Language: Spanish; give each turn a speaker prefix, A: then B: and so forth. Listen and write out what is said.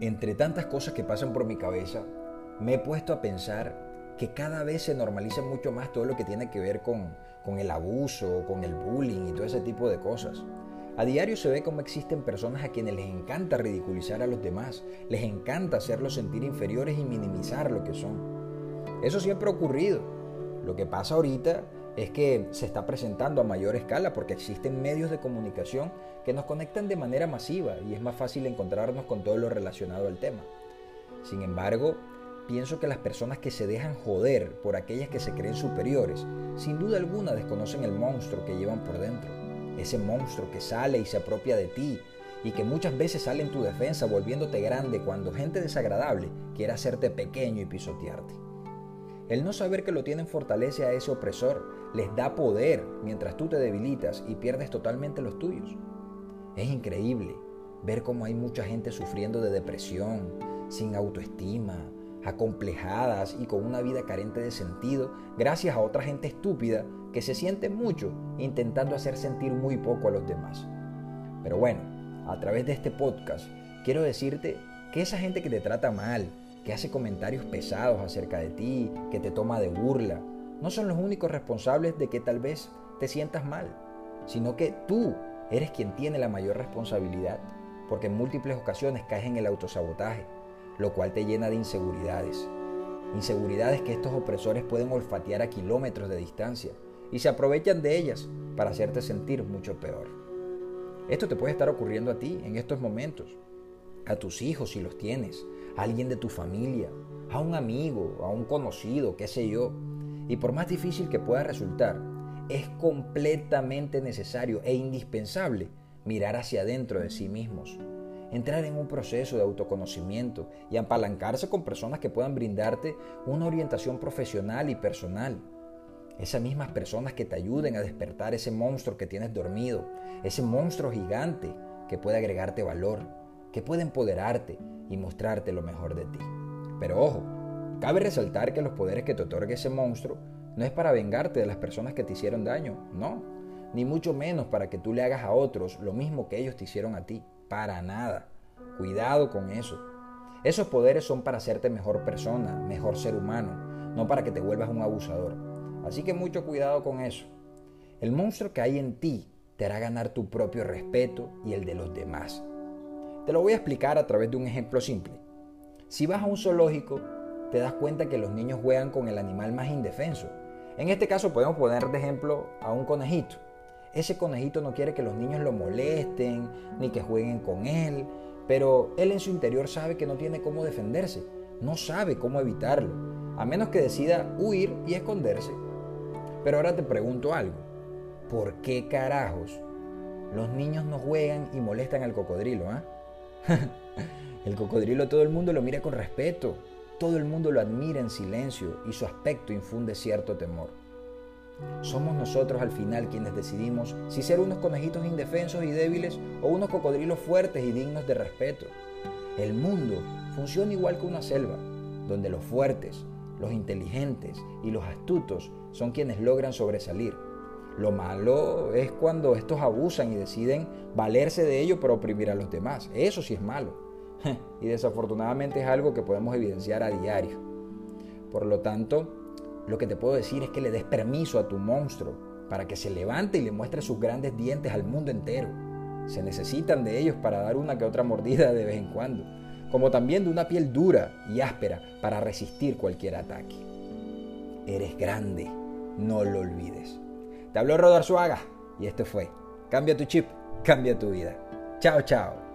A: Entre tantas cosas que pasan por mi cabeza, me he puesto a pensar que cada vez se normaliza mucho más todo lo que tiene que ver con, con el abuso, con el bullying y todo ese tipo de cosas. A diario se ve cómo existen personas a quienes les encanta ridiculizar a los demás, les encanta hacerlos sentir inferiores y minimizar lo que son. Eso siempre ha ocurrido. Lo que pasa ahorita es que se está presentando a mayor escala porque existen medios de comunicación que nos conectan de manera masiva y es más fácil encontrarnos con todo lo relacionado al tema. Sin embargo, pienso que las personas que se dejan joder por aquellas que se creen superiores, sin duda alguna desconocen el monstruo que llevan por dentro. Ese monstruo que sale y se apropia de ti y que muchas veces sale en tu defensa volviéndote grande cuando gente desagradable quiere hacerte pequeño y pisotearte. El no saber que lo tienen fortalece a ese opresor, les da poder mientras tú te debilitas y pierdes totalmente los tuyos. Es increíble ver cómo hay mucha gente sufriendo de depresión, sin autoestima, acomplejadas y con una vida carente de sentido gracias a otra gente estúpida que se siente mucho intentando hacer sentir muy poco a los demás. Pero bueno, a través de este podcast quiero decirte que esa gente que te trata mal, que hace comentarios pesados acerca de ti, que te toma de burla, no son los únicos responsables de que tal vez te sientas mal, sino que tú eres quien tiene la mayor responsabilidad, porque en múltiples ocasiones caes en el autosabotaje, lo cual te llena de inseguridades. Inseguridades que estos opresores pueden olfatear a kilómetros de distancia y se aprovechan de ellas para hacerte sentir mucho peor. Esto te puede estar ocurriendo a ti en estos momentos, a tus hijos si los tienes, a alguien de tu familia, a un amigo, a un conocido, qué sé yo. Y por más difícil que pueda resultar, es completamente necesario e indispensable mirar hacia adentro de sí mismos, entrar en un proceso de autoconocimiento y apalancarse con personas que puedan brindarte una orientación profesional y personal. Esas mismas personas que te ayuden a despertar ese monstruo que tienes dormido, ese monstruo gigante que puede agregarte valor, que puede empoderarte y mostrarte lo mejor de ti. Pero ojo, cabe resaltar que los poderes que te otorga ese monstruo no es para vengarte de las personas que te hicieron daño, no, ni mucho menos para que tú le hagas a otros lo mismo que ellos te hicieron a ti, para nada. Cuidado con eso. Esos poderes son para hacerte mejor persona, mejor ser humano, no para que te vuelvas un abusador. Así que mucho cuidado con eso. El monstruo que hay en ti te hará ganar tu propio respeto y el de los demás. Te lo voy a explicar a través de un ejemplo simple. Si vas a un zoológico, te das cuenta que los niños juegan con el animal más indefenso. En este caso podemos poner de ejemplo a un conejito. Ese conejito no quiere que los niños lo molesten ni que jueguen con él, pero él en su interior sabe que no tiene cómo defenderse, no sabe cómo evitarlo, a menos que decida huir y esconderse. Pero ahora te pregunto algo, ¿por qué carajos los niños no juegan y molestan al cocodrilo? ah? el cocodrilo todo el mundo lo mira con respeto, todo el mundo lo admira en silencio y su aspecto infunde cierto temor. Somos nosotros al final quienes decidimos si ser unos conejitos indefensos y débiles o unos cocodrilos fuertes y dignos de respeto. El mundo funciona igual que una selva, donde los fuertes, los inteligentes y los astutos son quienes logran sobresalir. Lo malo es cuando estos abusan y deciden valerse de ello para oprimir a los demás. Eso sí es malo. Y desafortunadamente es algo que podemos evidenciar a diario. Por lo tanto, lo que te puedo decir es que le des permiso a tu monstruo para que se levante y le muestre sus grandes dientes al mundo entero. Se necesitan de ellos para dar una que otra mordida de vez en cuando, como también de una piel dura y áspera para resistir cualquier ataque. Eres grande, no lo olvides. Te habló Rodar Suaga y esto fue Cambia tu chip, cambia tu vida. Chao, chao.